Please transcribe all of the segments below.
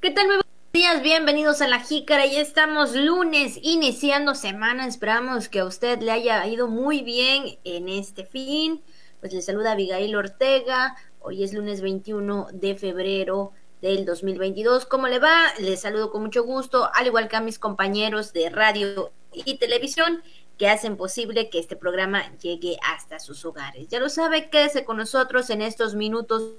¿Qué tal? Muy buenos días, bienvenidos a La Jícara. Ya estamos lunes, iniciando semana. Esperamos que a usted le haya ido muy bien en este fin. Pues le saluda Abigail Ortega. Hoy es lunes 21 de febrero del 2022. ¿Cómo le va? Les saludo con mucho gusto, al igual que a mis compañeros de radio y televisión que hacen posible que este programa llegue hasta sus hogares. Ya lo sabe, quédese con nosotros en estos minutos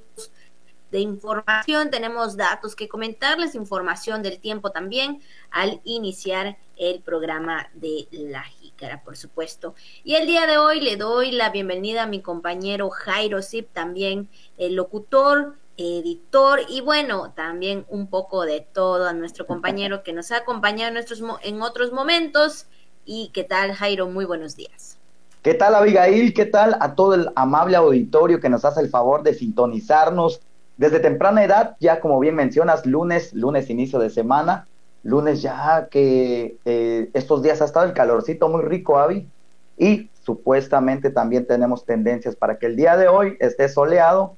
de información. Tenemos datos que comentarles, información del tiempo también al iniciar el programa de La Jícara, por supuesto. Y el día de hoy le doy la bienvenida a mi compañero Jairo Zip, también el locutor, editor y bueno, también un poco de todo a nuestro compañero que nos ha acompañado en, nuestros, en otros momentos ¿Y qué tal, Jairo? Muy buenos días. ¿Qué tal, Abigail? ¿Qué tal a todo el amable auditorio que nos hace el favor de sintonizarnos desde temprana edad? Ya como bien mencionas, lunes, lunes inicio de semana, lunes ya que eh, estos días ha estado el calorcito muy rico, Avi, y supuestamente también tenemos tendencias para que el día de hoy esté soleado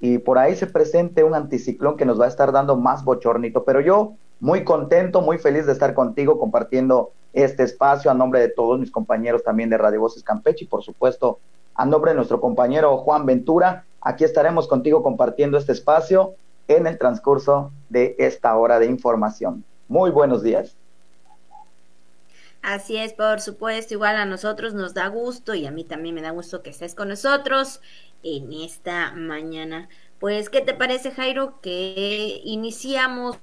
y por ahí se presente un anticiclón que nos va a estar dando más bochornito. Pero yo muy contento, muy feliz de estar contigo compartiendo este espacio a nombre de todos mis compañeros también de Radio Voces Campeche y por supuesto a nombre de nuestro compañero Juan Ventura. Aquí estaremos contigo compartiendo este espacio en el transcurso de esta hora de información. Muy buenos días. Así es, por supuesto, igual a nosotros nos da gusto y a mí también me da gusto que estés con nosotros en esta mañana. Pues, ¿qué te parece, Jairo, que iniciamos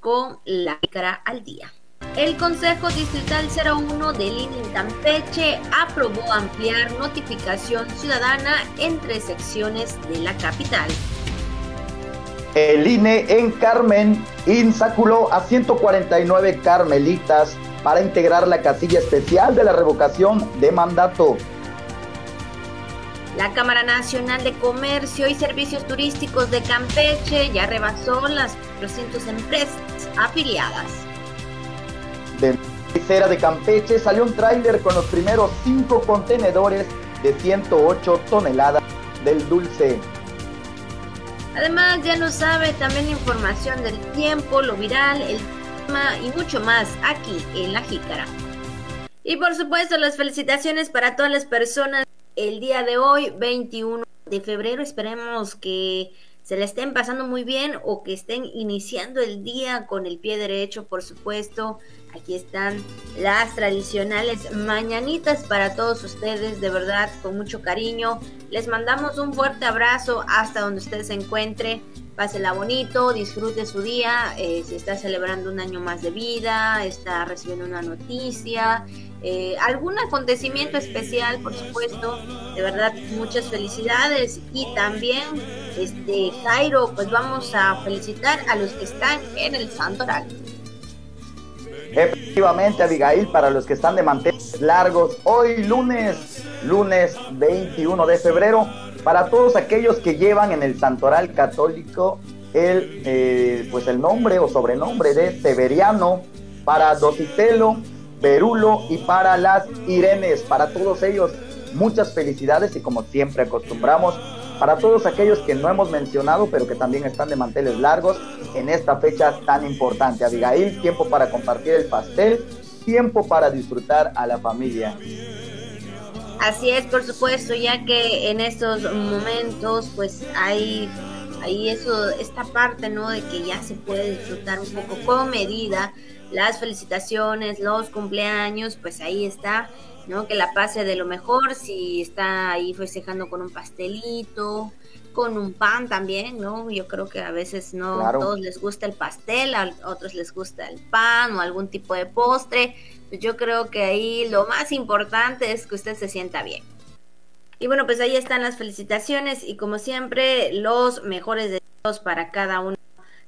con la cara al día? El Consejo Distrital 01 del INE en Campeche aprobó ampliar notificación ciudadana entre secciones de la capital. El INE en Carmen insaculó a 149 carmelitas para integrar la casilla especial de la revocación de mandato. La Cámara Nacional de Comercio y Servicios Turísticos de Campeche ya rebasó las 300 empresas afiliadas de Cera de Campeche salió un tráiler con los primeros cinco contenedores de 108 toneladas del dulce. Además, ya no sabe también información del tiempo, lo viral, el tema y mucho más aquí en La Jícara. Y por supuesto, las felicitaciones para todas las personas el día de hoy, 21 de febrero. Esperemos que se le estén pasando muy bien o que estén iniciando el día con el pie derecho, por supuesto. Aquí están las tradicionales mañanitas para todos ustedes, de verdad, con mucho cariño. Les mandamos un fuerte abrazo hasta donde usted se encuentre. Pásela bonito, disfrute su día. Eh, si está celebrando un año más de vida, está recibiendo una noticia, eh, algún acontecimiento especial, por supuesto. De verdad, muchas felicidades. Y también, este Jairo, pues vamos a felicitar a los que están en el Santo Oral. Efectivamente, Abigail, para los que están de manteles largos, hoy lunes, lunes 21 de febrero, para todos aquellos que llevan en el santoral católico el, eh, pues el nombre o sobrenombre de Severiano, para Dositelo, Berulo y para las Irenes, para todos ellos, muchas felicidades y como siempre acostumbramos, para todos aquellos que no hemos mencionado, pero que también están de manteles largos en esta fecha tan importante. Abigail, tiempo para compartir el pastel, tiempo para disfrutar a la familia. Así es, por supuesto, ya que en estos momentos pues hay, hay eso, esta parte, ¿no? De que ya se puede disfrutar un poco con medida las felicitaciones, los cumpleaños, pues ahí está ¿no? Que la pase de lo mejor, si está ahí festejando con un pastelito, con un pan también, ¿no? Yo creo que a veces no a todos les gusta el pastel, a otros les gusta el pan o algún tipo de postre. Pues yo creo que ahí lo más importante es que usted se sienta bien. Y bueno, pues ahí están las felicitaciones y como siempre los mejores deseos para cada una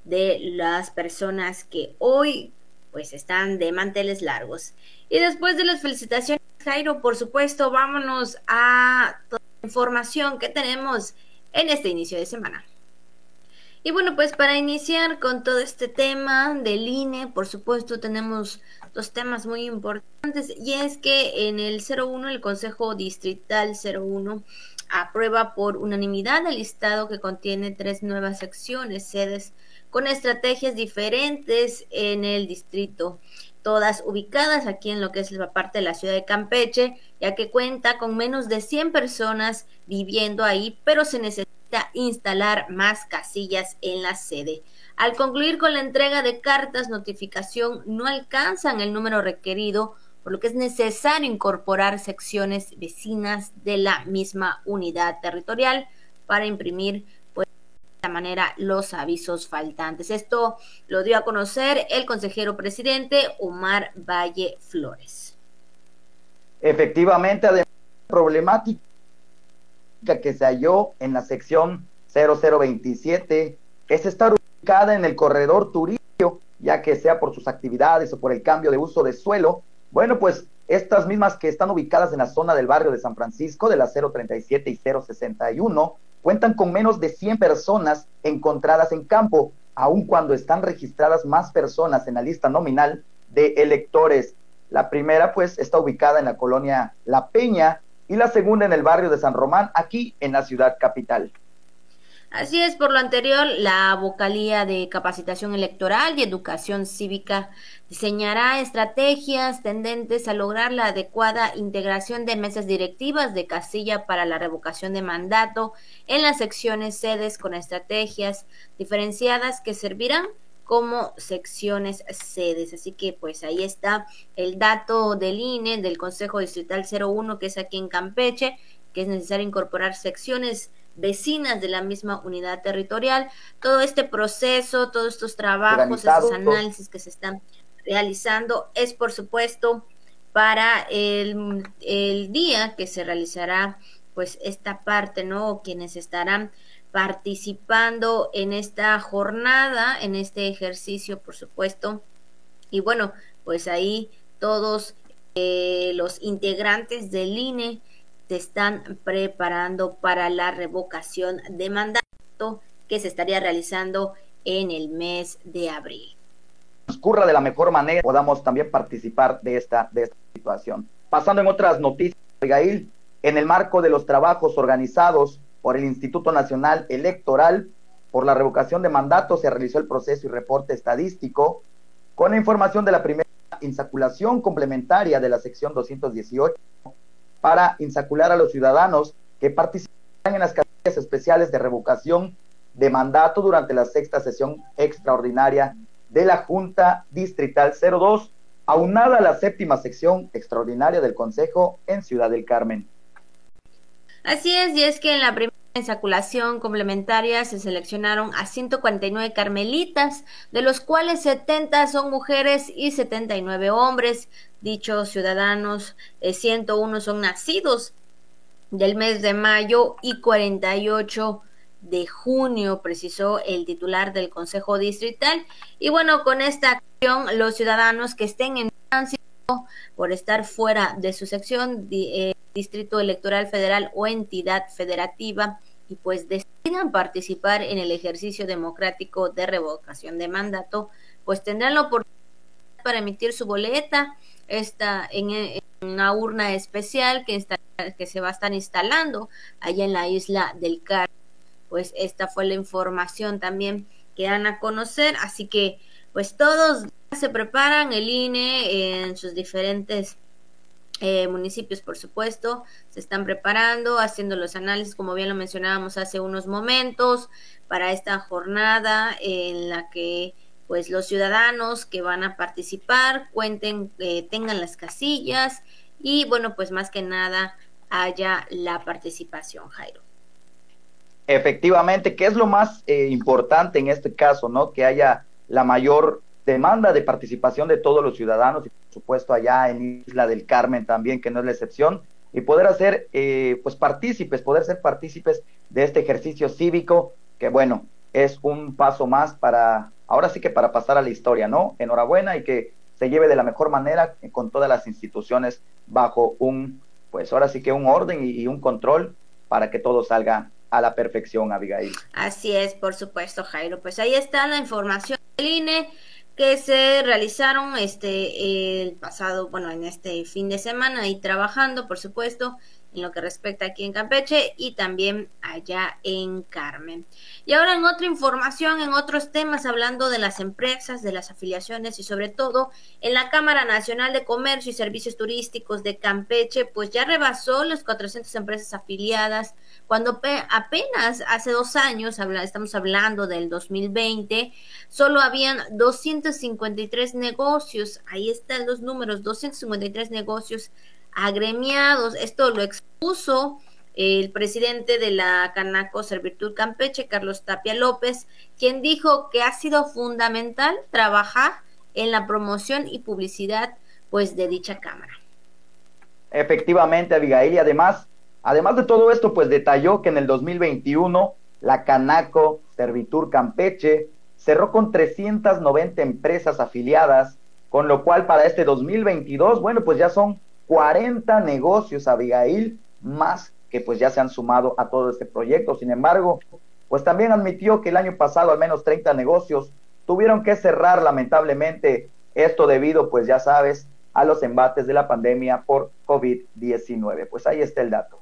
de las personas que hoy pues están de manteles largos. Y después de las felicitaciones Jairo, por supuesto, vámonos a toda la información que tenemos en este inicio de semana. Y bueno, pues para iniciar con todo este tema del INE, por supuesto tenemos dos temas muy importantes y es que en el 01, el Consejo Distrital 01 aprueba por unanimidad el listado que contiene tres nuevas secciones, sedes con estrategias diferentes en el distrito todas ubicadas aquí en lo que es la parte de la ciudad de Campeche, ya que cuenta con menos de 100 personas viviendo ahí, pero se necesita instalar más casillas en la sede. Al concluir con la entrega de cartas notificación, no alcanzan el número requerido, por lo que es necesario incorporar secciones vecinas de la misma unidad territorial para imprimir manera los avisos faltantes. Esto lo dio a conocer el consejero presidente Omar Valle Flores. Efectivamente, además, problemática que se halló en la sección 0027 es estar ubicada en el corredor turístico, ya que sea por sus actividades o por el cambio de uso de suelo. Bueno, pues estas mismas que están ubicadas en la zona del barrio de San Francisco, de la 037 y 061, cuentan con menos de 100 personas encontradas en campo, aun cuando están registradas más personas en la lista nominal de electores. La primera, pues, está ubicada en la colonia La Peña y la segunda en el barrio de San Román, aquí en la ciudad capital. Así es, por lo anterior, la Vocalía de Capacitación Electoral y Educación Cívica diseñará estrategias tendentes a lograr la adecuada integración de mesas directivas de casilla para la revocación de mandato en las secciones sedes con estrategias diferenciadas que servirán como secciones sedes. Así que pues ahí está el dato del INE, del Consejo Distrital 01, que es aquí en Campeche, que es necesario incorporar secciones vecinas de la misma unidad territorial. Todo este proceso, todos estos trabajos, estos análisis que se están realizando es, por supuesto, para el, el día que se realizará pues esta parte, ¿no? Quienes estarán participando en esta jornada, en este ejercicio, por supuesto. Y bueno, pues ahí todos eh, los integrantes del INE se están preparando para la revocación de mandato que se estaría realizando en el mes de abril. Transcurra de la mejor manera, podamos también participar de esta, de esta situación. Pasando en otras noticias, Abigail, en el marco de los trabajos organizados por el Instituto Nacional Electoral por la revocación de mandato, se realizó el proceso y reporte estadístico con la información de la primera insaculación complementaria de la sección 218 para insacular a los ciudadanos que participan en las casillas especiales de revocación de mandato durante la sexta sesión extraordinaria de la Junta Distrital 02, aunada a la séptima sección extraordinaria del Consejo en Ciudad del Carmen. Así es, y es que en la primera insaculación complementaria se seleccionaron a 149 carmelitas, de los cuales 70 son mujeres y 79 hombres. Dichos ciudadanos, 101 eh, son nacidos del mes de mayo y 48 de junio, precisó el titular del Consejo Distrital. Y bueno, con esta acción, los ciudadanos que estén en tránsito por estar fuera de su sección, eh, distrito electoral federal o entidad federativa, y pues decidan participar en el ejercicio democrático de revocación de mandato, pues tendrán la oportunidad para emitir su boleta esta, en, una urna especial que, está, que se va a estar instalando allá en la isla del Car. Pues esta fue la información también que dan a conocer, así que pues todos se preparan, el INE en sus diferentes eh, municipios, por supuesto, se están preparando, haciendo los análisis, como bien lo mencionábamos hace unos momentos, para esta jornada en la que pues los ciudadanos que van a participar cuenten, eh, tengan las casillas y bueno, pues más que nada haya la participación, Jairo. Efectivamente, ¿qué es lo más eh, importante en este caso, no? Que haya la mayor demanda de participación de todos los ciudadanos y por supuesto allá en Isla del Carmen también, que no es la excepción, y poder hacer eh, pues partícipes, poder ser partícipes de este ejercicio cívico, que bueno, es un paso más para, ahora sí que para pasar a la historia, ¿no? Enhorabuena y que se lleve de la mejor manera con todas las instituciones bajo un, pues ahora sí que un orden y, y un control para que todo salga a la perfección, Abigail. Así es, por supuesto, Jairo. Pues ahí está la información del INE que se realizaron este el pasado, bueno, en este fin de semana y trabajando, por supuesto, en lo que respecta aquí en Campeche y también allá en Carmen. Y ahora en otra información, en otros temas, hablando de las empresas, de las afiliaciones y sobre todo en la Cámara Nacional de Comercio y Servicios Turísticos de Campeche, pues ya rebasó las 400 empresas afiliadas, cuando apenas hace dos años, estamos hablando del 2020, solo habían 253 negocios, ahí están los números, 253 negocios agremiados. Esto lo expuso el presidente de la Canaco Servitur Campeche, Carlos Tapia López, quien dijo que ha sido fundamental trabajar en la promoción y publicidad pues de dicha cámara. Efectivamente, Abigail, y además, además de todo esto, pues detalló que en el 2021 la Canaco Servitur Campeche cerró con 390 empresas afiliadas, con lo cual para este 2022, bueno, pues ya son 40 negocios, Abigail, más que pues ya se han sumado a todo este proyecto. Sin embargo, pues también admitió que el año pasado al menos 30 negocios tuvieron que cerrar lamentablemente esto debido, pues ya sabes, a los embates de la pandemia por COVID-19. Pues ahí está el dato.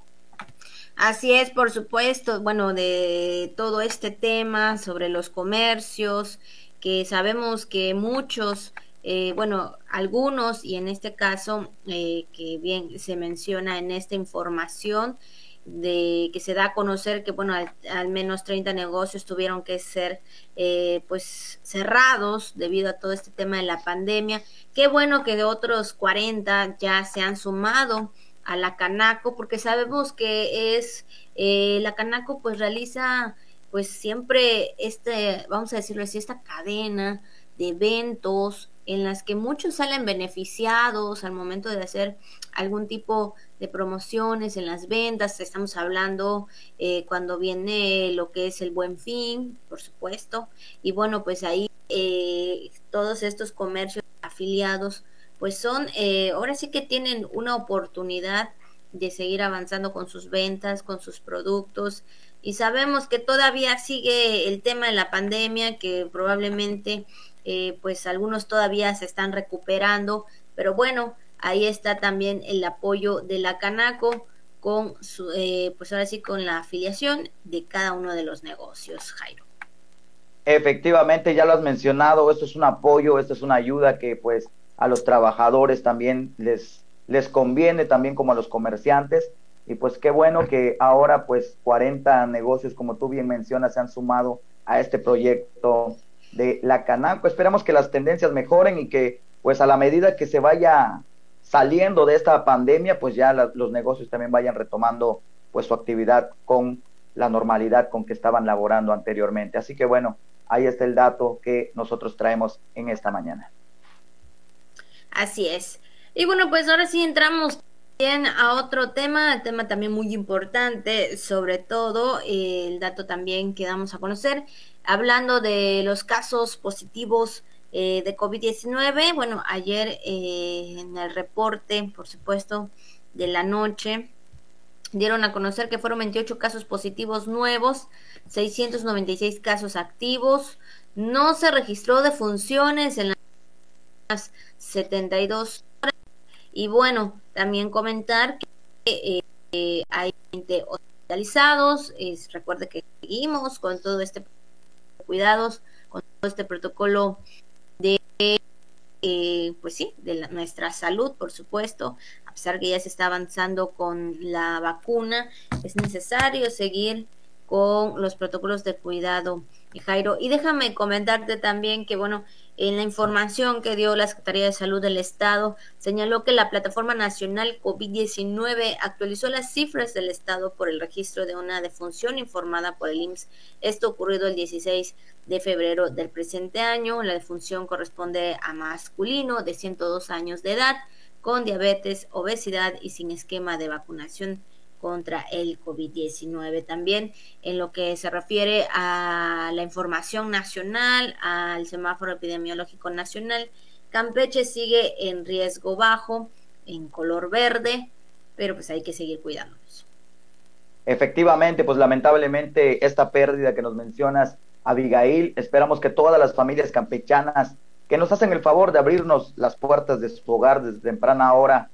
Así es, por supuesto, bueno, de todo este tema sobre los comercios, que sabemos que muchos eh, bueno, algunos, y en este caso, eh, que bien se menciona en esta información, de que se da a conocer que, bueno, al, menos 30 negocios tuvieron que ser, eh, pues, cerrados debido a todo este tema de la pandemia. Qué bueno que de otros 40 ya se han sumado a la Canaco, porque sabemos que es, la Canaco, pues, realiza, pues, siempre este, vamos a decirlo así, esta cadena de eventos, en las que muchos salen beneficiados al momento de hacer algún tipo de promociones en las ventas. Estamos hablando eh, cuando viene lo que es el buen fin, por supuesto. Y bueno, pues ahí eh, todos estos comercios afiliados, pues son, eh, ahora sí que tienen una oportunidad de seguir avanzando con sus ventas, con sus productos. Y sabemos que todavía sigue el tema de la pandemia, que probablemente eh, pues algunos todavía se están recuperando, pero bueno, ahí está también el apoyo de la Canaco con su, eh, pues ahora sí con la afiliación de cada uno de los negocios, Jairo. Efectivamente, ya lo has mencionado, esto es un apoyo, esto es una ayuda que pues a los trabajadores también les, les conviene, también como a los comerciantes. Y pues qué bueno que ahora pues 40 negocios, como tú bien mencionas, se han sumado a este proyecto de la Canaco. Esperamos que las tendencias mejoren y que pues a la medida que se vaya saliendo de esta pandemia, pues ya los negocios también vayan retomando pues su actividad con la normalidad con que estaban laborando anteriormente. Así que bueno, ahí está el dato que nosotros traemos en esta mañana. Así es. Y bueno, pues ahora sí entramos bien a otro tema, tema también muy importante, sobre todo el dato también que damos a conocer hablando de los casos positivos eh, de COVID-19. Bueno, ayer eh, en el reporte, por supuesto, de la noche, dieron a conocer que fueron 28 casos positivos nuevos, 696 casos activos. No se registró defunciones en las 72 horas. Y bueno, también comentar que eh, hay 20 hospitalizados. recuerde que seguimos con todo este cuidados, con todo este protocolo de, eh, pues sí, de nuestra salud, por supuesto, a pesar que ya se está avanzando con la vacuna, es necesario seguir con los protocolos de cuidado, Jairo. Y déjame comentarte también que, bueno, en la información que dio la Secretaría de Salud del Estado, señaló que la Plataforma Nacional COVID-19 actualizó las cifras del Estado por el registro de una defunción informada por el IMSS. Esto ocurrido el 16 de febrero del presente año. La defunción corresponde a masculino de 102 años de edad con diabetes, obesidad y sin esquema de vacunación contra el COVID-19. También en lo que se refiere a la información nacional, al semáforo epidemiológico nacional, Campeche sigue en riesgo bajo, en color verde, pero pues hay que seguir cuidándonos. Efectivamente, pues lamentablemente esta pérdida que nos mencionas, Abigail, esperamos que todas las familias campechanas que nos hacen el favor de abrirnos las puertas de su hogar desde temprana hora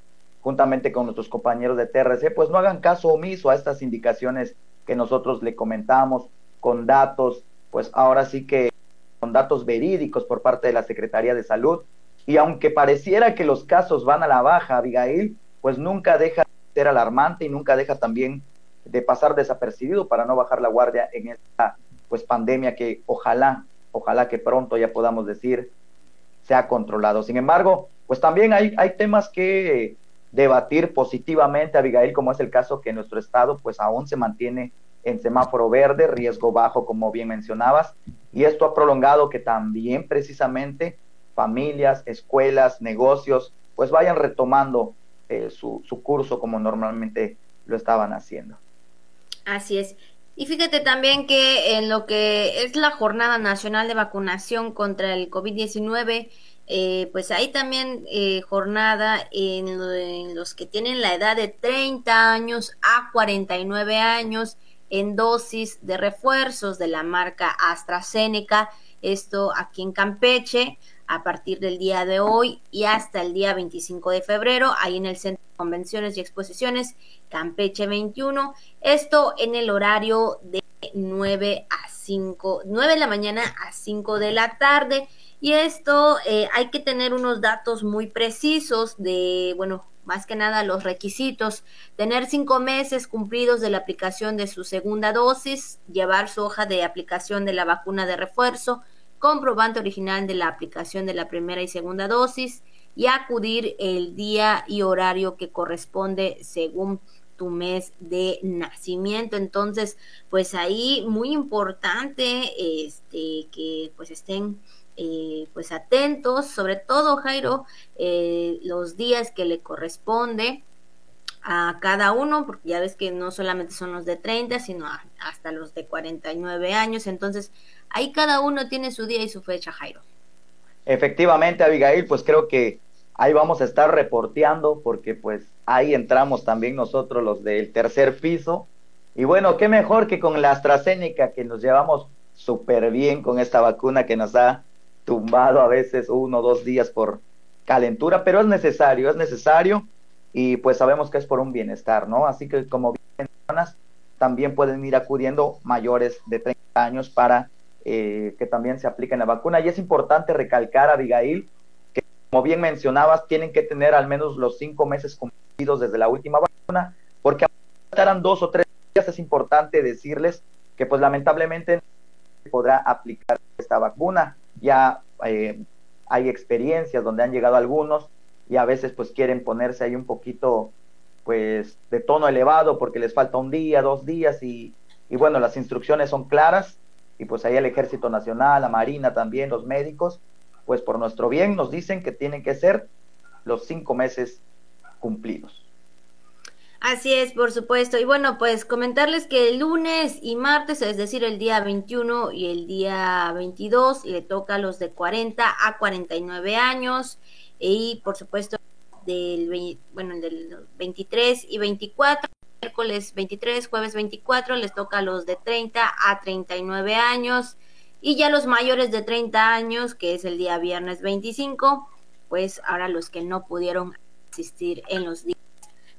juntamente con nuestros compañeros de TRC, pues no hagan caso omiso a estas indicaciones que nosotros le comentamos con datos, pues ahora sí que con datos verídicos por parte de la Secretaría de Salud. Y aunque pareciera que los casos van a la baja, Abigail, pues nunca deja de ser alarmante y nunca deja también de pasar desapercibido para no bajar la guardia en esta pues pandemia que ojalá, ojalá que pronto ya podamos decir sea controlado. Sin embargo, pues también hay, hay temas que debatir positivamente, Abigail, como es el caso que nuestro estado pues aún se mantiene en semáforo verde, riesgo bajo, como bien mencionabas, y esto ha prolongado que también precisamente familias, escuelas, negocios, pues vayan retomando eh, su, su curso como normalmente lo estaban haciendo. Así es. Y fíjate también que en lo que es la Jornada Nacional de Vacunación contra el COVID-19, eh, pues hay también eh, jornada en, los que tienen la edad de 30 años a 49 años en dosis de refuerzos de la marca AstraZeneca, esto aquí en Campeche, a partir del día de hoy y hasta el día 25 de febrero, ahí en el Centro de Convenciones y Exposiciones Campeche 21, esto en el horario de 9 a 5, 9 de la mañana a 5 de la tarde. Y esto eh, hay que tener unos datos muy precisos de, bueno, más que nada los requisitos, tener cinco meses cumplidos de la aplicación de su segunda dosis, llevar su hoja de aplicación de la vacuna de refuerzo, comprobante original de la aplicación de la primera y segunda dosis y acudir el día y horario que corresponde según tu mes de nacimiento. Entonces, pues ahí muy importante este que pues estén eh, pues atentos, sobre todo Jairo, eh, los días que le corresponde a cada uno, porque ya ves que no solamente son los de 30, sino hasta los de 49 años, entonces ahí cada uno tiene su día y su fecha, Jairo. Efectivamente, Abigail, pues creo que ahí vamos a estar reporteando, porque pues ahí entramos también nosotros los del tercer piso, y bueno, qué mejor que con la AstraZeneca, que nos llevamos súper bien con esta vacuna que nos ha tumbado a veces uno o dos días por calentura, pero es necesario, es necesario y pues sabemos que es por un bienestar, ¿no? Así que como bien mencionas, también pueden ir acudiendo mayores de 30 años para eh, que también se apliquen la vacuna. Y es importante recalcar, Abigail, que como bien mencionabas, tienen que tener al menos los cinco meses cumplidos desde la última vacuna, porque estarán dos o tres días, es importante decirles que pues lamentablemente podrá aplicar esta vacuna ya eh, hay experiencias donde han llegado algunos y a veces pues quieren ponerse ahí un poquito pues de tono elevado porque les falta un día, dos días y, y bueno, las instrucciones son claras y pues ahí el Ejército Nacional, la Marina también, los médicos, pues por nuestro bien nos dicen que tienen que ser los cinco meses cumplidos. Así es, por supuesto. Y bueno, pues comentarles que el lunes y martes, es decir, el día 21 y el día 22, le toca a los de 40 a 49 años. Y por supuesto, del, bueno, del 23 y 24, miércoles 23, jueves 24, les toca a los de 30 a 39 años. Y ya los mayores de 30 años, que es el día viernes 25, pues ahora los que no pudieron asistir en los días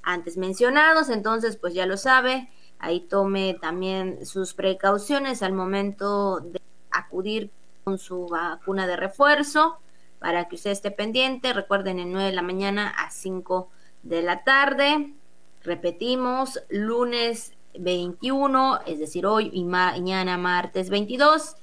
antes mencionados, entonces pues ya lo sabe, ahí tome también sus precauciones al momento de acudir con su vacuna de refuerzo para que usted esté pendiente, recuerden en 9 de la mañana a 5 de la tarde, repetimos, lunes 21, es decir, hoy y mañana martes 22,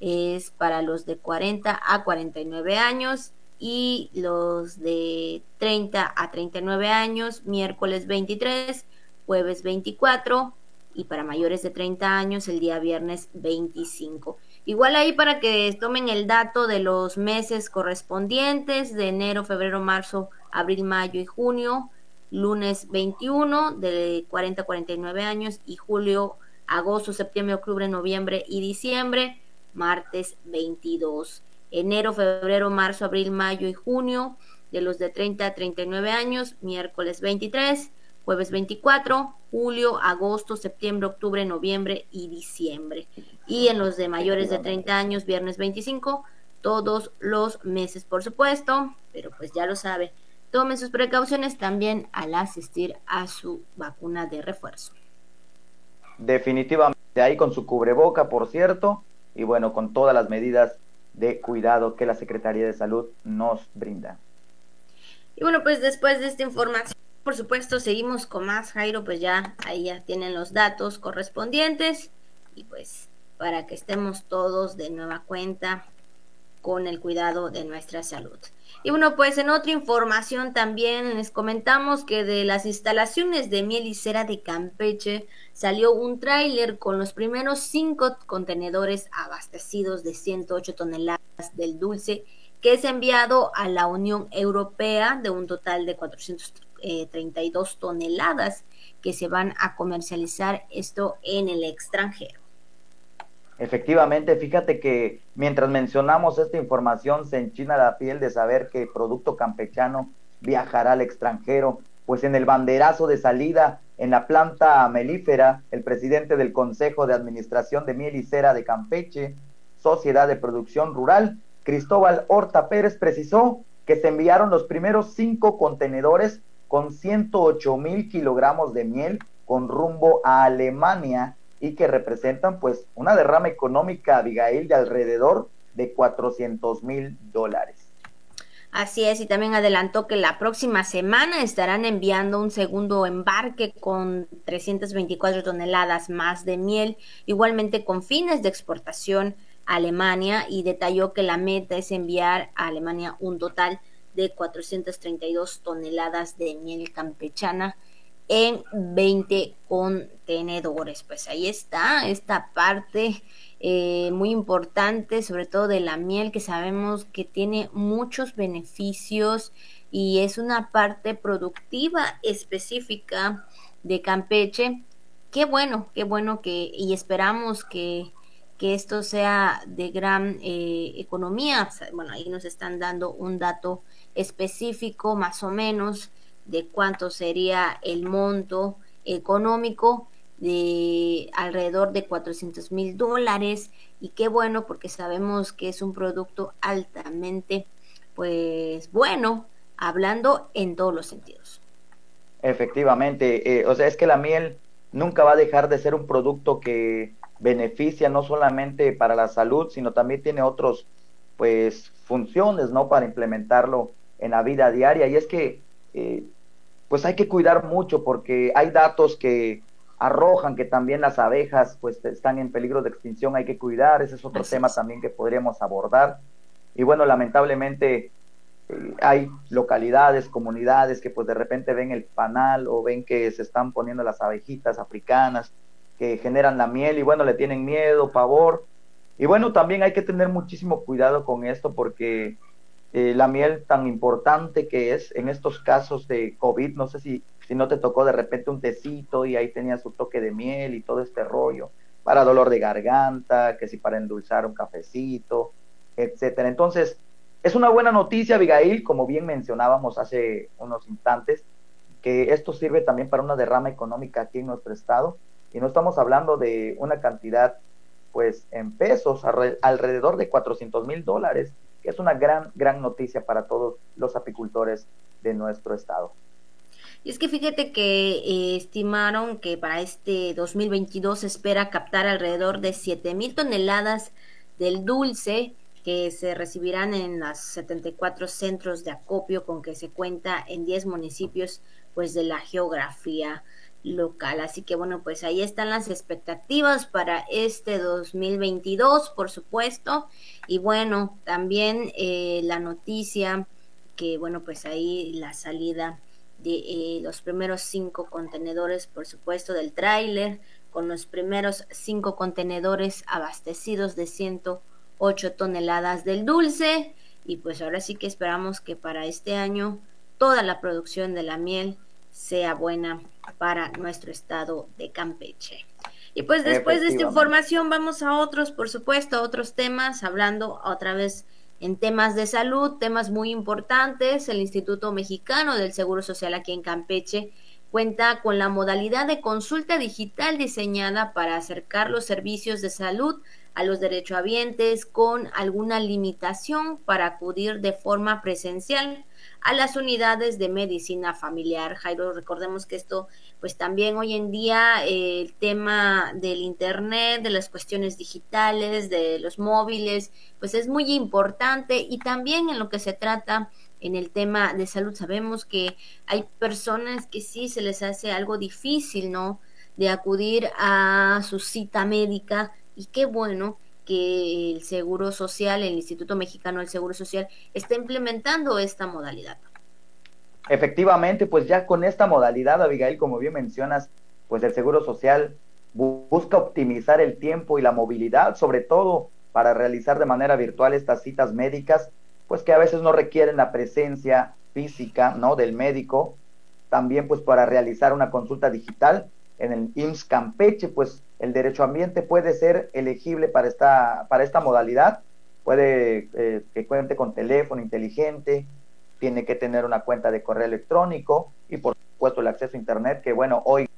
es para los de 40 a 49 años y los de 30 a 39 años, miércoles 23, jueves 24 y para mayores de 30 años el día viernes 25. Igual ahí para que tomen el dato de los meses correspondientes de enero, febrero, marzo, abril, mayo y junio, lunes 21 de 40 a 49 años y julio, agosto, septiembre, octubre, noviembre y diciembre, martes 22 enero, febrero, marzo, abril, mayo y junio, de los de 30 a 39 años, miércoles 23, jueves 24, julio, agosto, septiembre, octubre, noviembre y diciembre. Y en los de mayores de 30 años, viernes 25, todos los meses, por supuesto, pero pues ya lo sabe. tomen sus precauciones también al asistir a su vacuna de refuerzo. Definitivamente, ahí con su cubreboca, por cierto, y bueno, con todas las medidas de cuidado que la Secretaría de Salud nos brinda. Y bueno, pues después de esta información, por supuesto, seguimos con más, Jairo, pues ya ahí ya tienen los datos correspondientes y pues para que estemos todos de nueva cuenta con el cuidado de nuestra salud. Y bueno, pues en otra información también les comentamos que de las instalaciones de miel y cera de Campeche salió un tráiler con los primeros cinco contenedores abastecidos de 108 toneladas del dulce que es enviado a la Unión Europea de un total de 432 toneladas que se van a comercializar esto en el extranjero. Efectivamente, fíjate que mientras mencionamos esta información se enchina la piel de saber que producto campechano viajará al extranjero, pues en el banderazo de salida en la planta melífera, el presidente del Consejo de Administración de Miel y Cera de Campeche, Sociedad de Producción Rural, Cristóbal Horta Pérez, precisó que se enviaron los primeros cinco contenedores con 108 mil kilogramos de miel con rumbo a Alemania y que representan pues una derrama económica, Abigail, de alrededor de 400 mil dólares. Así es, y también adelantó que la próxima semana estarán enviando un segundo embarque con 324 toneladas más de miel, igualmente con fines de exportación a Alemania, y detalló que la meta es enviar a Alemania un total de 432 toneladas de miel campechana en 20 contenedores. Pues ahí está esta parte eh, muy importante, sobre todo de la miel, que sabemos que tiene muchos beneficios y es una parte productiva específica de Campeche. Qué bueno, qué bueno que, y esperamos que, que esto sea de gran eh, economía. Bueno, ahí nos están dando un dato específico, más o menos, de cuánto sería el monto económico de alrededor de 400 mil dólares. Y qué bueno porque sabemos que es un producto altamente pues bueno hablando en todos los sentidos. Efectivamente eh, o sea es que la miel nunca va a dejar de ser un producto que beneficia no solamente para la salud sino también tiene otros pues funciones no para implementarlo en la vida diaria. Y es que eh, pues hay que cuidar mucho porque hay datos que arrojan que también las abejas pues están en peligro de extinción, hay que cuidar, ese es otro tema también que podríamos abordar. Y bueno, lamentablemente eh, hay localidades, comunidades que pues de repente ven el panal o ven que se están poniendo las abejitas africanas que generan la miel y bueno, le tienen miedo, pavor. Y bueno, también hay que tener muchísimo cuidado con esto porque eh, la miel tan importante que es en estos casos de COVID. No sé si, si no te tocó de repente un tecito y ahí tenía su toque de miel y todo este rollo para dolor de garganta, que si para endulzar un cafecito, etcétera. Entonces, es una buena noticia, Abigail, como bien mencionábamos hace unos instantes, que esto sirve también para una derrama económica aquí en nuestro estado. Y no estamos hablando de una cantidad, pues, en pesos, alrededor de 400 mil dólares, es una gran, gran noticia para todos los apicultores de nuestro estado. Y es que fíjate que eh, estimaron que para este 2022 se espera captar alrededor de 7 mil toneladas del dulce que se recibirán en los 74 centros de acopio con que se cuenta en 10 municipios pues de la geografía local. Así que bueno, pues ahí están las expectativas para este 2022, por supuesto. Y bueno, también eh, la noticia que bueno, pues ahí la salida de eh, los primeros cinco contenedores, por supuesto, del tráiler, con los primeros cinco contenedores abastecidos de 108 toneladas del dulce. Y pues ahora sí que esperamos que para este año toda la producción de la miel sea buena para nuestro estado de Campeche. Y pues después de esta información vamos a otros, por supuesto, a otros temas, hablando otra vez en temas de salud, temas muy importantes. El Instituto Mexicano del Seguro Social aquí en Campeche cuenta con la modalidad de consulta digital diseñada para acercar los servicios de salud a los derechohabientes con alguna limitación para acudir de forma presencial a las unidades de medicina familiar. Jairo, recordemos que esto, pues también hoy en día eh, el tema del Internet, de las cuestiones digitales, de los móviles, pues es muy importante y también en lo que se trata en el tema de salud. Sabemos que hay personas que sí se les hace algo difícil, ¿no? De acudir a su cita médica y qué bueno que el Seguro Social, el Instituto Mexicano del Seguro Social, está implementando esta modalidad. Efectivamente, pues ya con esta modalidad, Abigail, como bien mencionas, pues el Seguro Social busca optimizar el tiempo y la movilidad, sobre todo para realizar de manera virtual estas citas médicas, pues que a veces no requieren la presencia física, ¿no? Del médico. También, pues para realizar una consulta digital en el IMSS Campeche, pues el derecho ambiente puede ser elegible para esta, para esta modalidad. Puede eh, que cuente con teléfono inteligente, tiene que tener una cuenta de correo electrónico y por supuesto el acceso a internet, que bueno, hoy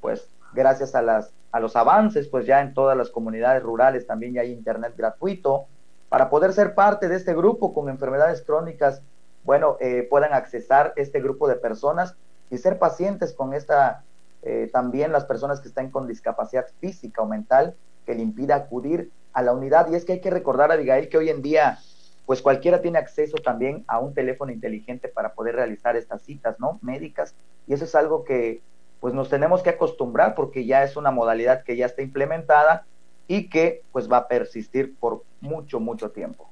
pues gracias a las a los avances, pues ya en todas las comunidades rurales también ya hay internet gratuito para poder ser parte de este grupo con enfermedades crónicas, bueno, eh, puedan accesar este grupo de personas y ser pacientes con esta eh, también las personas que están con discapacidad física o mental que le impida acudir a la unidad. Y es que hay que recordar, Abigail, que hoy en día, pues cualquiera tiene acceso también a un teléfono inteligente para poder realizar estas citas, ¿no? Médicas. Y eso es algo que, pues nos tenemos que acostumbrar porque ya es una modalidad que ya está implementada y que, pues va a persistir por mucho, mucho tiempo.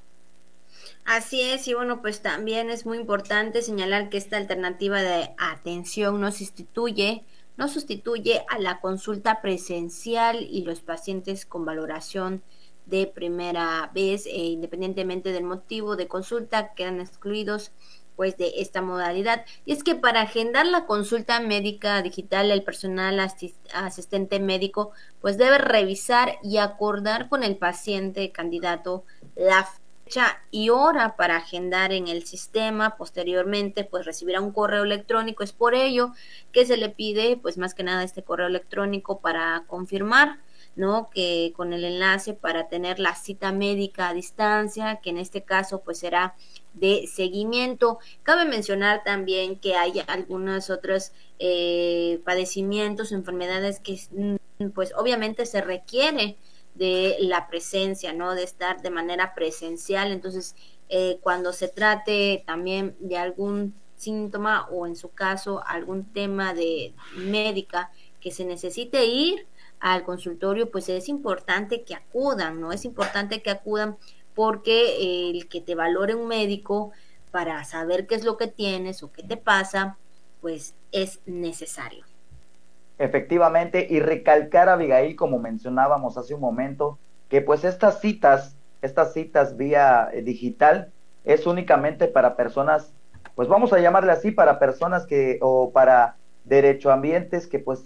Así es, y bueno, pues también es muy importante señalar que esta alternativa de atención no se instituye no sustituye a la consulta presencial y los pacientes con valoración de primera vez, e independientemente del motivo de consulta, quedan excluidos pues de esta modalidad. Y es que para agendar la consulta médica digital, el personal asistente médico pues debe revisar y acordar con el paciente candidato la y hora para agendar en el sistema. Posteriormente, pues recibirá un correo electrónico. Es por ello que se le pide, pues más que nada, este correo electrónico para confirmar. ¿no? Que con el enlace para tener la cita médica a distancia, que en este caso pues será de seguimiento. Cabe mencionar también que hay algunos otros eh, padecimientos, enfermedades que mm, pues obviamente se requiere de la presencia, ¿no? De estar de manera presencial. Entonces, eh, cuando se trate también de algún síntoma o en su caso algún tema de médica que se necesite ir al consultorio, pues es importante que acudan, ¿no? Es importante que acudan porque el que te valore un médico para saber qué es lo que tienes o qué te pasa, pues es necesario. Efectivamente, y recalcar, Abigail, como mencionábamos hace un momento, que pues estas citas, estas citas vía eh, digital, es únicamente para personas, pues vamos a llamarle así, para personas que, o para derechoambientes que pues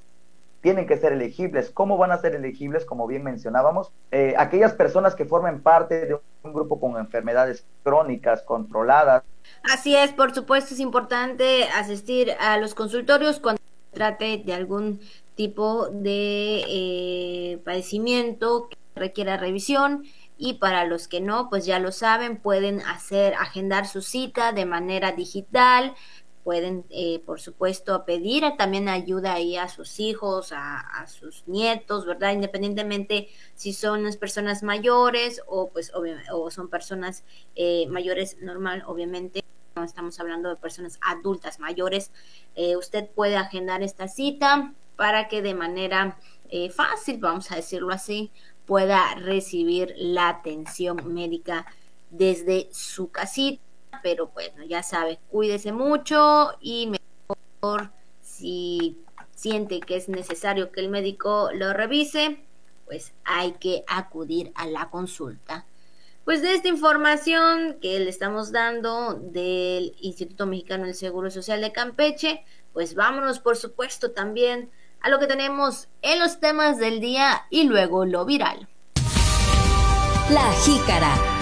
tienen que ser elegibles. ¿Cómo van a ser elegibles? Como bien mencionábamos, eh, aquellas personas que formen parte de un grupo con enfermedades crónicas controladas. Así es, por supuesto, es importante asistir a los consultorios cuando trate de algún tipo de eh, padecimiento que requiera revisión y para los que no, pues ya lo saben, pueden hacer, agendar su cita de manera digital, pueden, eh, por supuesto, pedir también ayuda ahí a sus hijos, a, sus nietos, ¿verdad? Independientemente si son las personas mayores o pues o son personas eh, mayores normal, obviamente no estamos hablando de personas adultas mayores, eh, usted puede agendar esta cita para que de manera eh, fácil, vamos a decirlo así, pueda recibir la atención médica desde su casita. Pero bueno, ya sabe, cuídese mucho y mejor si siente que es necesario que el médico lo revise, pues hay que acudir a la consulta pues de esta información que le estamos dando del Instituto Mexicano del Seguro Social de Campeche, pues vámonos por supuesto también a lo que tenemos en los temas del día y luego lo viral. La jícara.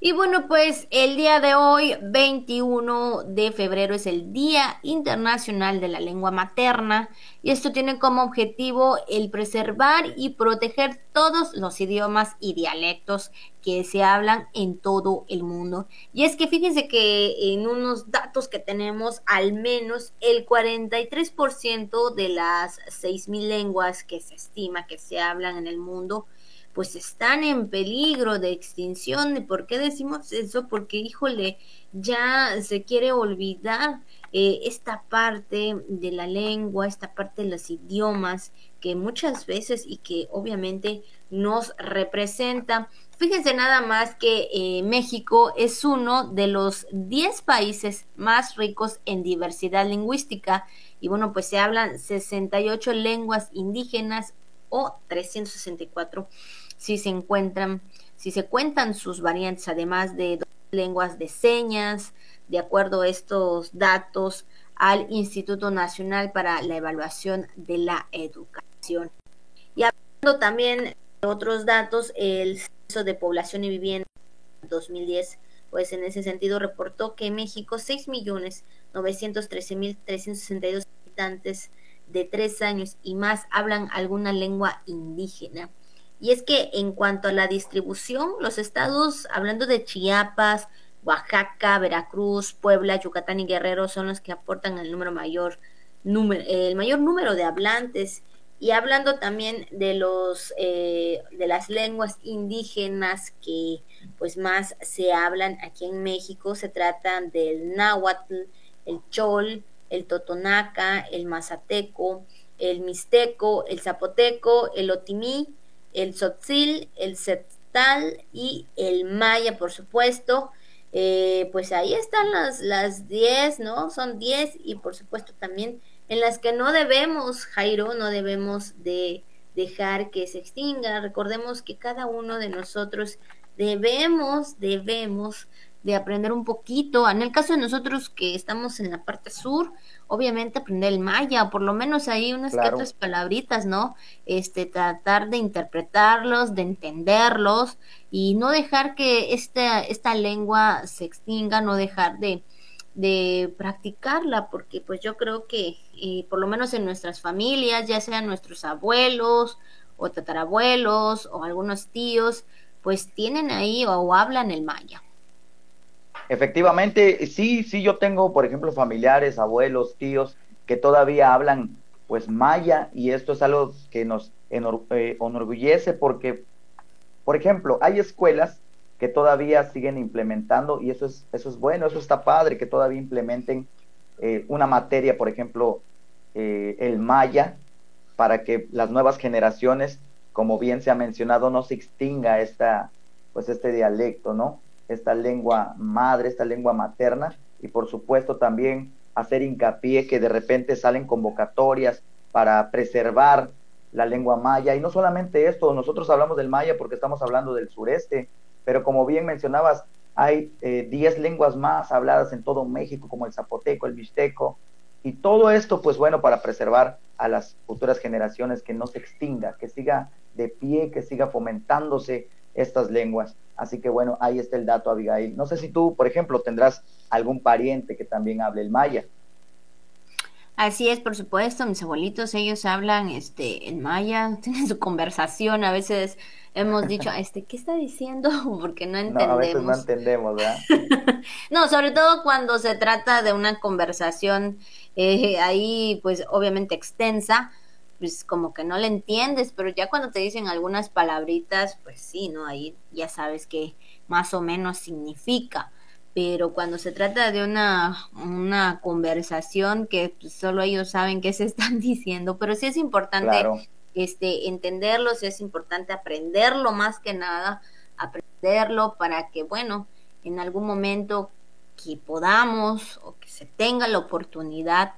Y bueno, pues el día de hoy, 21 de febrero, es el Día Internacional de la Lengua Materna y esto tiene como objetivo el preservar y proteger todos los idiomas y dialectos que se hablan en todo el mundo. Y es que fíjense que en unos datos que tenemos, al menos el 43% de las 6.000 lenguas que se estima que se hablan en el mundo, pues están en peligro de extinción. ¿Y por qué decimos eso? Porque, híjole, ya se quiere olvidar eh, esta parte de la lengua, esta parte de los idiomas que muchas veces y que obviamente nos representa. Fíjense nada más que eh, México es uno de los 10 países más ricos en diversidad lingüística y bueno, pues se hablan 68 lenguas indígenas o 364 si se encuentran, si se cuentan sus variantes, además de lenguas de señas, de acuerdo a estos datos al Instituto Nacional para la Evaluación de la Educación. Y hablando también de otros datos, el Censo de Población y Vivienda 2010, pues en ese sentido reportó que en México 6.913.362 habitantes de tres años y más hablan alguna lengua indígena. Y es que en cuanto a la distribución, los estados, hablando de Chiapas, Oaxaca, Veracruz, Puebla, Yucatán y Guerrero son los que aportan el número mayor, número, el mayor número de hablantes. Y hablando también de los eh, de las lenguas indígenas que pues más se hablan aquí en México, se tratan del náhuatl, el chol, el totonaca, el mazateco, el mixteco, el zapoteco, el otimí, el Tzotzil, el Setal y el Maya, por supuesto. Eh, pues ahí están las, las 10, ¿no? Son 10 y por supuesto también en las que no debemos, Jairo, no debemos de dejar que se extinga. Recordemos que cada uno de nosotros debemos, debemos de aprender un poquito. En el caso de nosotros que estamos en la parte sur, obviamente aprender el maya, por lo menos ahí unas que otras palabritas, ¿no? Este, tratar de interpretarlos, de entenderlos y no dejar que esta, esta lengua se extinga, no dejar de, de practicarla, porque pues yo creo que eh, por lo menos en nuestras familias, ya sean nuestros abuelos o tatarabuelos o algunos tíos, pues tienen ahí o hablan el maya. Efectivamente, sí, sí, yo tengo, por ejemplo, familiares, abuelos, tíos, que todavía hablan pues maya y esto es algo que nos eh, enorgullece porque, por ejemplo, hay escuelas que todavía siguen implementando y eso es, eso es bueno, eso está padre, que todavía implementen eh, una materia, por ejemplo, eh, el maya, para que las nuevas generaciones, como bien se ha mencionado, no se extinga esta, pues este dialecto, ¿no? Esta lengua madre, esta lengua materna, y por supuesto también hacer hincapié que de repente salen convocatorias para preservar la lengua maya. Y no solamente esto, nosotros hablamos del maya porque estamos hablando del sureste, pero como bien mencionabas, hay 10 eh, lenguas más habladas en todo México, como el zapoteco, el mixteco, y todo esto, pues bueno, para preservar a las futuras generaciones, que no se extinga, que siga de pie, que siga fomentándose estas lenguas. Así que bueno, ahí está el dato, Abigail. No sé si tú, por ejemplo, tendrás algún pariente que también hable el maya. Así es, por supuesto, mis abuelitos, ellos hablan este en maya, tienen su conversación, a veces hemos dicho, este, ¿qué está diciendo? Porque no entendemos. No, a veces no entendemos, ¿verdad? no, sobre todo cuando se trata de una conversación eh, ahí, pues obviamente extensa, pues como que no le entiendes, pero ya cuando te dicen algunas palabritas, pues sí, ¿no? Ahí ya sabes qué más o menos significa. Pero cuando se trata de una, una conversación que pues, solo ellos saben qué se están diciendo, pero sí es importante este, entenderlo, sí es importante aprenderlo más que nada, aprenderlo para que, bueno, en algún momento que podamos o que se tenga la oportunidad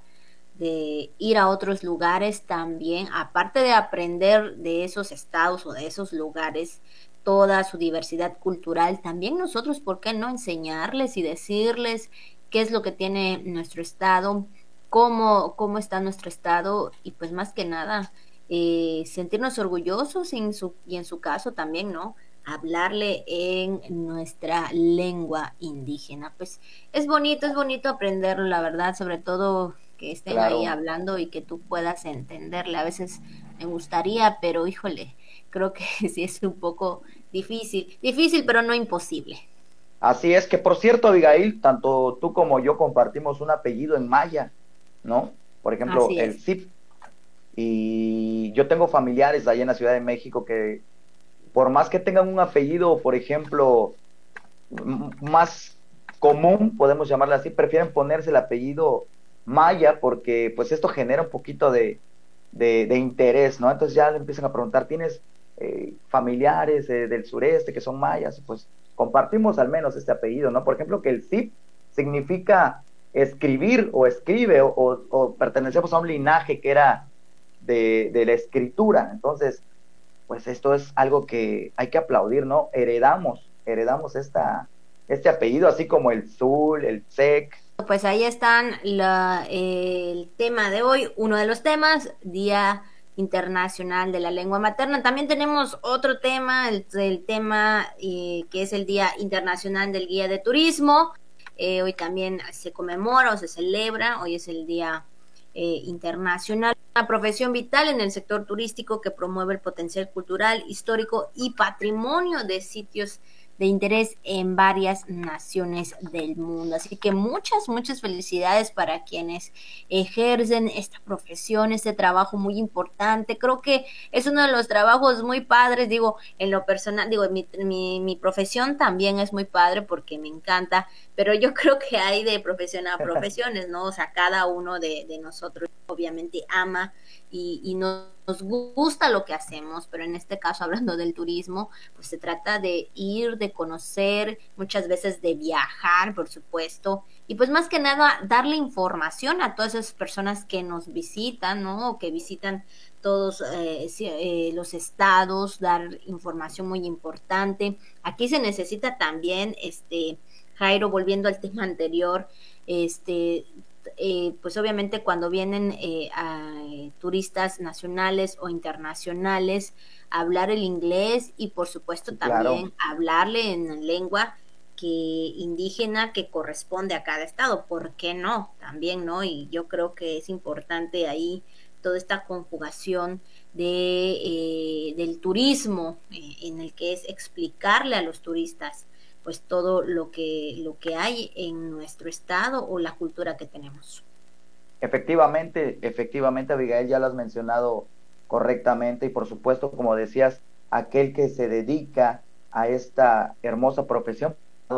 de ir a otros lugares también, aparte de aprender de esos estados o de esos lugares toda su diversidad cultural, también nosotros, ¿por qué no enseñarles y decirles qué es lo que tiene nuestro estado, cómo, cómo está nuestro estado y pues más que nada eh, sentirnos orgullosos en su, y en su caso también, ¿no? hablarle en nuestra lengua indígena. Pues es bonito, es bonito aprenderlo, la verdad, sobre todo que estén ahí hablando y que tú puedas entenderle. A veces me gustaría, pero híjole, creo que sí es un poco difícil, difícil, pero no imposible. Así es que, por cierto, Abigail, tanto tú como yo compartimos un apellido en maya, ¿no? Por ejemplo, el Zip. Y yo tengo familiares allá en la Ciudad de México que, por más que tengan un apellido, por ejemplo, más común, podemos llamarle así, prefieren ponerse el apellido maya porque pues esto genera un poquito de, de, interés, ¿no? Entonces ya le empiezan a preguntar, ¿tienes eh, familiares del sureste que son mayas? Pues compartimos al menos este apellido, ¿no? Por ejemplo, que el Zip significa escribir o escribe o, pertenecemos a un linaje que era de, de, la escritura. Entonces, pues esto es algo que hay que aplaudir, ¿no? Heredamos, heredamos esta, este apellido, así como el Zul, el Sec, pues ahí están el tema de hoy, uno de los temas, Día Internacional de la Lengua Materna. También tenemos otro tema, el, tema eh, que es el Día Internacional del Guía de Turismo. Eh, hoy también se conmemora o se celebra, hoy es el Día eh, Internacional. Una profesión vital en el sector turístico que promueve el potencial cultural, histórico y patrimonio de sitios de interés en varias naciones del mundo. Así que muchas, muchas felicidades para quienes ejercen esta profesión, este trabajo muy importante. Creo que es uno de los trabajos muy padres, digo, en lo personal, digo, mi, mi, mi profesión también es muy padre porque me encanta, pero yo creo que hay de profesión a profesiones, ¿no? O sea, cada uno de, de nosotros obviamente ama y, y nos gusta lo que hacemos, pero en este caso hablando del turismo, pues se trata de ir, de conocer, muchas veces de viajar, por supuesto, y pues más que nada darle información a todas esas personas que nos visitan, ¿no? O que visitan todos eh, eh, los estados, dar información muy importante. Aquí se necesita también, este, Jairo, volviendo al tema anterior, este, eh, pues obviamente cuando vienen eh, eh, turistas nacionales o internacionales, hablar el inglés y por supuesto también hablarle en lengua que indígena que corresponde a cada estado, ¿por qué no? También, ¿no? Y yo creo que es importante ahí toda esta conjugación de, del turismo en el que es explicarle a los turistas pues todo lo que, lo que hay en nuestro estado o la cultura que tenemos. Efectivamente, efectivamente, Abigail, ya lo has mencionado correctamente y por supuesto, como decías, aquel que se dedica a esta hermosa profesión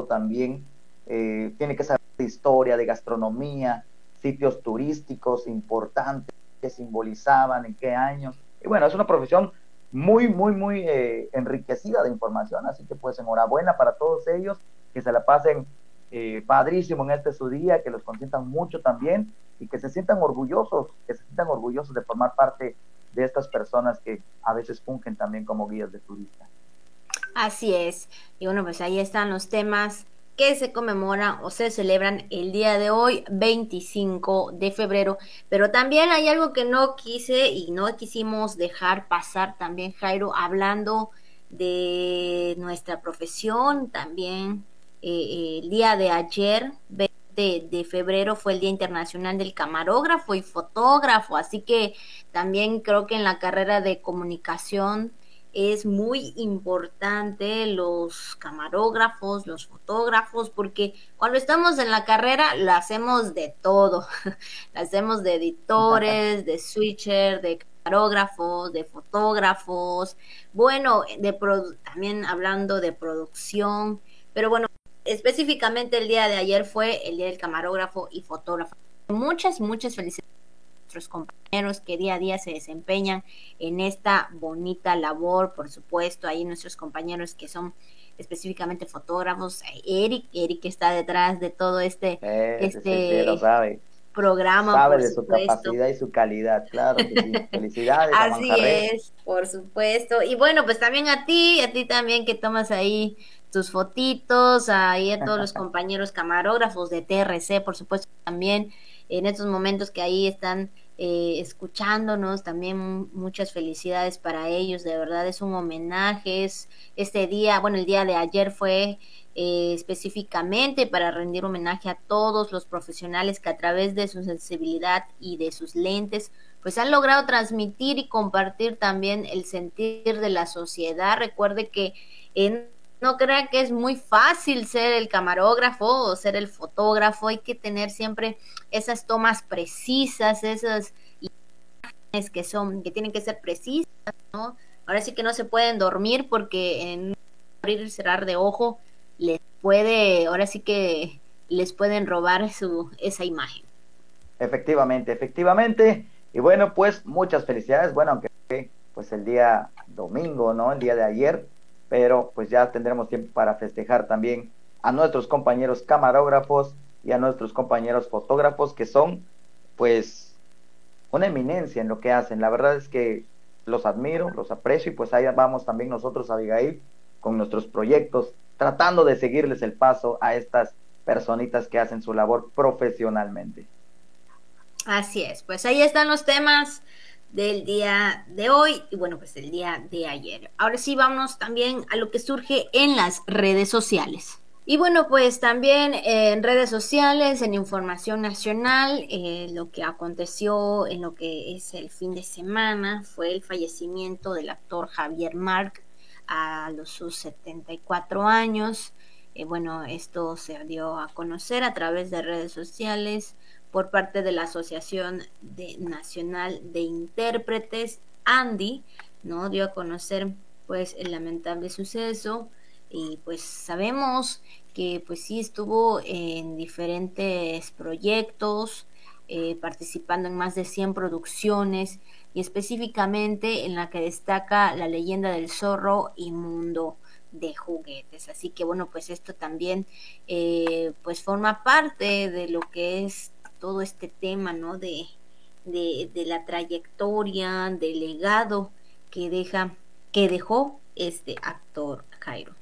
también eh, tiene que saber de historia, de gastronomía, sitios turísticos importantes que simbolizaban, en qué años. Y bueno, es una profesión muy, muy, muy eh, enriquecida de información. Así que pues enhorabuena para todos ellos, que se la pasen eh, padrísimo en este su día, que los consientan mucho también y que se sientan orgullosos, que se sientan orgullosos de formar parte de estas personas que a veces fungen también como guías de turistas. Así es. Y bueno, pues ahí están los temas que se conmemoran o se celebran el día de hoy, 25 de febrero. Pero también hay algo que no quise y no quisimos dejar pasar también, Jairo, hablando de nuestra profesión, también eh, el día de ayer, 20 de febrero, fue el Día Internacional del Camarógrafo y Fotógrafo, así que también creo que en la carrera de comunicación es muy importante los camarógrafos, los fotógrafos, porque cuando estamos en la carrera lo hacemos de todo. lo hacemos de editores, de switcher, de camarógrafos, de fotógrafos, bueno, de también hablando de producción, pero bueno, específicamente el día de ayer fue el día del camarógrafo y fotógrafo. Muchas, muchas felicidades nuestros compañeros que día a día se desempeñan en esta bonita labor, por supuesto, ahí nuestros compañeros que son específicamente fotógrafos, Eric, Eric está detrás de todo este, eh, este programa. Sabe de su capacidad y su calidad, claro. Felicidades. Así es, por supuesto. Y bueno, pues también a ti, a ti también que tomas ahí tus fotitos, ahí a todos los compañeros camarógrafos de TRC, por supuesto, también en estos momentos que ahí están eh, escuchándonos, también muchas felicidades para ellos, de verdad es un homenaje, es este día, bueno, el día de ayer fue eh, específicamente para rendir homenaje a todos los profesionales que a través de su sensibilidad y de sus lentes pues han logrado transmitir y compartir también el sentir de la sociedad. Recuerde que en no crea que es muy fácil ser el camarógrafo o ser el fotógrafo, hay que tener siempre esas tomas precisas, esas imágenes que son, que tienen que ser precisas, ¿no? Ahora sí que no se pueden dormir porque en abrir y cerrar de ojo les puede, ahora sí que les pueden robar su esa imagen. Efectivamente, efectivamente. Y bueno, pues muchas felicidades. Bueno, aunque pues el día domingo, ¿no? El día de ayer, pero pues ya tendremos tiempo para festejar también a nuestros compañeros camarógrafos y a nuestros compañeros fotógrafos que son pues una eminencia en lo que hacen. La verdad es que los admiro, los aprecio y pues ahí vamos también nosotros, Abigail, con nuestros proyectos, tratando de seguirles el paso a estas personitas que hacen su labor profesionalmente. Así es, pues ahí están los temas del día de hoy y bueno, pues del día de ayer. Ahora sí, vamos también a lo que surge en las redes sociales. Y bueno, pues también en redes sociales, en información nacional, eh, lo que aconteció en lo que es el fin de semana fue el fallecimiento del actor Javier Marc a los sus 74 años. Eh, bueno, esto se dio a conocer a través de redes sociales por parte de la Asociación de Nacional de Intérpretes, Andy, ¿no? Dio a conocer pues el lamentable suceso y pues sabemos que pues sí estuvo en diferentes proyectos, eh, participando en más de 100 producciones y específicamente en la que destaca la leyenda del zorro y mundo de juguetes. Así que bueno, pues esto también eh, pues forma parte de lo que es todo este tema, ¿no? De, de, la trayectoria, del legado que deja, que dejó este actor Jairo.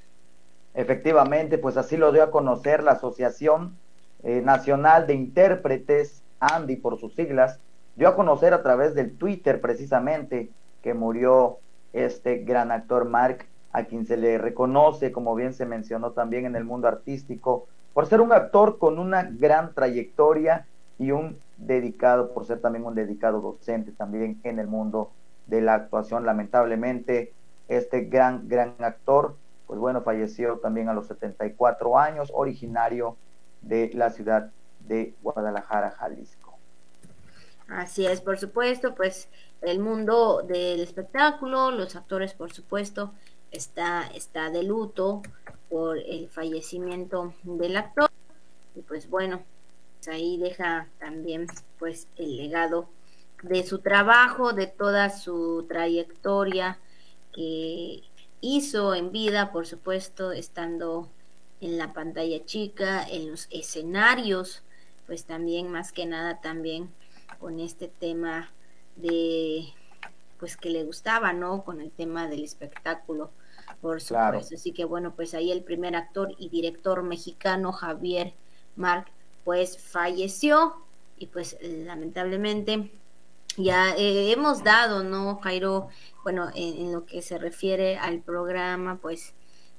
Efectivamente, pues así lo dio a conocer la Asociación eh, Nacional de Intérpretes, Andy por sus siglas, dio a conocer a través del Twitter precisamente que murió este gran actor Mark, a quien se le reconoce, como bien se mencionó también en el mundo artístico, por ser un actor con una gran trayectoria y un dedicado, por ser también un dedicado docente también en el mundo de la actuación. Lamentablemente, este gran, gran actor, pues bueno, falleció también a los 74 años, originario de la ciudad de Guadalajara, Jalisco. Así es, por supuesto, pues el mundo del espectáculo, los actores, por supuesto, está, está de luto por el fallecimiento del actor. Y pues bueno, ahí deja también pues el legado de su trabajo, de toda su trayectoria que hizo en vida, por supuesto, estando en la pantalla chica, en los escenarios, pues también más que nada también con este tema de pues que le gustaba, ¿no? Con el tema del espectáculo, por supuesto. Así que bueno, pues ahí el primer actor y director mexicano Javier Marc pues falleció y pues lamentablemente ya eh, hemos dado, ¿no, Jairo? Bueno, en, lo que se refiere al programa, pues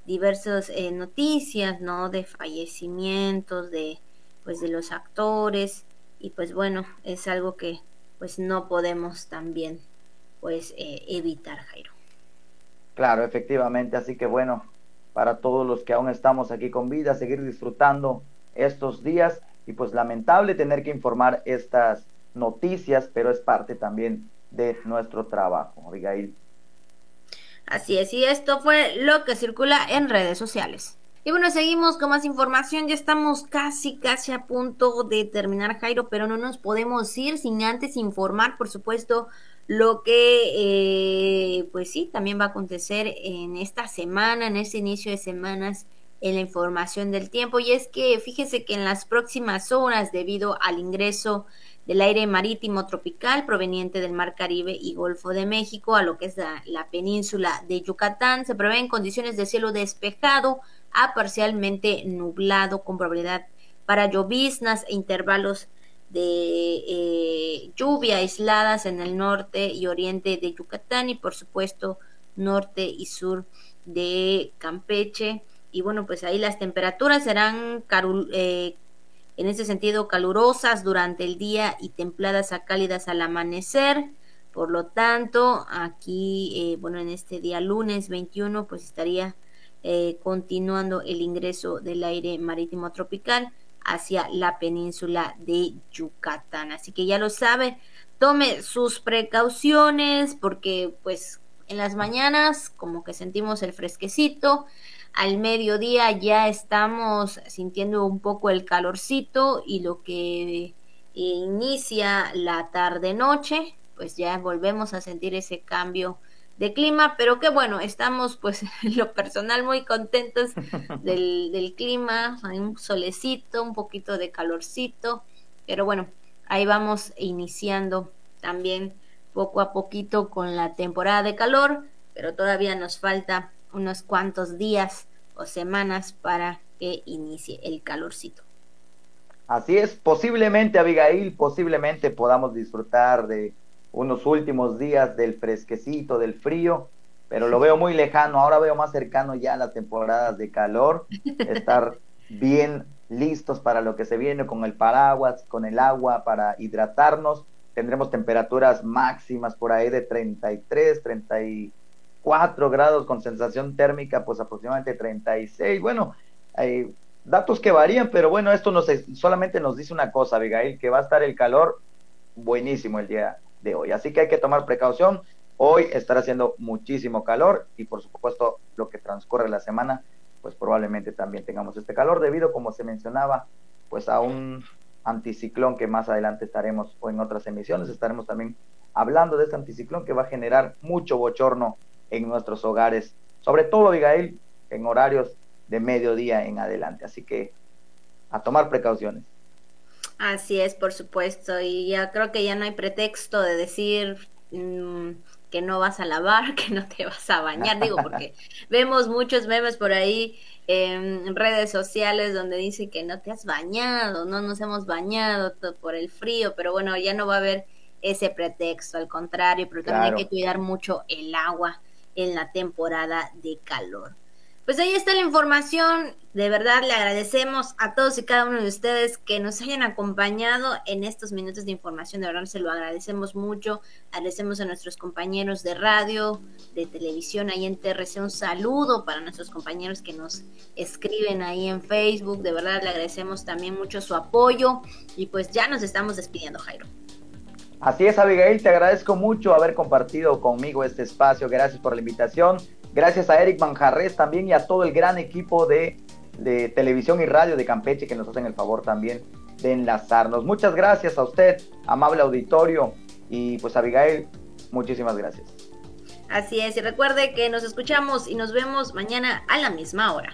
diversas eh, noticias, ¿no? De fallecimientos, de pues de los actores y pues bueno, es algo que pues no podemos también pues eh, evitar, Jairo. Claro, efectivamente, así que bueno, para todos los que aún estamos aquí con vida, seguir disfrutando estos días y pues lamentable tener que informar estas noticias, pero es parte también de nuestro trabajo, Abigail. Así es, y esto fue lo que circula en redes sociales. Y bueno, seguimos con más información. Ya estamos casi, casi a punto de terminar, Jairo, pero no nos podemos ir sin antes informar, por supuesto, lo que, eh, pues sí, también va a acontecer en esta semana, en este inicio de semanas en la información del tiempo y es que fíjese que en las próximas horas debido al ingreso del aire marítimo tropical proveniente del Mar Caribe y Golfo de México a lo que es la, península de Yucatán se prevén condiciones de cielo despejado a parcialmente nublado con probabilidad para lloviznas e intervalos de eh, lluvia aisladas en el norte y oriente de Yucatán y por supuesto norte y sur de Campeche. Y bueno, pues ahí las temperaturas serán eh, en ese sentido calurosas durante el día y templadas a cálidas al amanecer. Por lo tanto, aquí, eh, bueno, en este día lunes 21, pues estaría eh, continuando el ingreso del aire marítimo tropical hacia la península de Yucatán. Así que ya lo sabe, tome sus precauciones porque pues en las mañanas como que sentimos el fresquecito, al mediodía ya estamos sintiendo un poco el calorcito y lo que inicia la tarde-noche, pues ya volvemos a sentir ese cambio de clima, pero que bueno, estamos pues en lo personal muy contentos del, del clima, hay un solecito, un poquito de calorcito, pero bueno, ahí vamos iniciando también poco a poquito con la temporada de calor, pero todavía nos falta unos cuantos días o semanas para que inicie el calorcito. Así es, posiblemente Abigail, posiblemente podamos disfrutar de unos últimos días del fresquecito, del frío, pero lo veo muy lejano, ahora veo más cercano ya a las temporadas de calor, estar bien listos para lo que se viene con el paraguas, con el agua para hidratarnos. Tendremos temperaturas máximas por ahí de 33, 34 grados con sensación térmica pues aproximadamente 36. Bueno, hay datos que varían, pero bueno, esto nos, solamente nos dice una cosa, Abigail, que va a estar el calor buenísimo el día de hoy. Así que hay que tomar precaución. Hoy estará haciendo muchísimo calor y por supuesto lo que transcurre la semana, pues probablemente también tengamos este calor debido, como se mencionaba, pues a un anticiclón que más adelante estaremos o en otras emisiones estaremos también hablando de este anticiclón que va a generar mucho bochorno en nuestros hogares, sobre todo, Abigail, en horarios de mediodía en adelante. Así que a tomar precauciones. Así es, por supuesto, y ya creo que ya no hay pretexto de decir mm, que no vas a lavar, que no te vas a bañar, digo, porque vemos muchos memes por ahí en redes sociales donde dice que no te has bañado, no nos hemos bañado por el frío, pero bueno, ya no va a haber ese pretexto, al contrario, pero también hay que cuidar mucho el agua en la temporada de calor. Pues ahí está la información. De verdad le agradecemos a todos y cada uno de ustedes que nos hayan acompañado en estos minutos de información. De verdad se lo agradecemos mucho. Agradecemos a nuestros compañeros de radio, de televisión ahí en TRC. Un saludo para nuestros compañeros que nos escriben ahí en Facebook. De verdad le agradecemos también mucho su apoyo. Y pues ya nos estamos despidiendo, Jairo. Así es, Abigail, te agradezco mucho haber compartido conmigo este espacio. Gracias por la invitación. Gracias a Eric Manjarres también y a todo el gran equipo de, televisión y radio de Campeche que nos hacen el favor también de enlazarnos. Muchas gracias a usted, amable auditorio, y pues Abigail, muchísimas gracias. Así es, y recuerde que nos escuchamos y nos vemos mañana a la misma hora.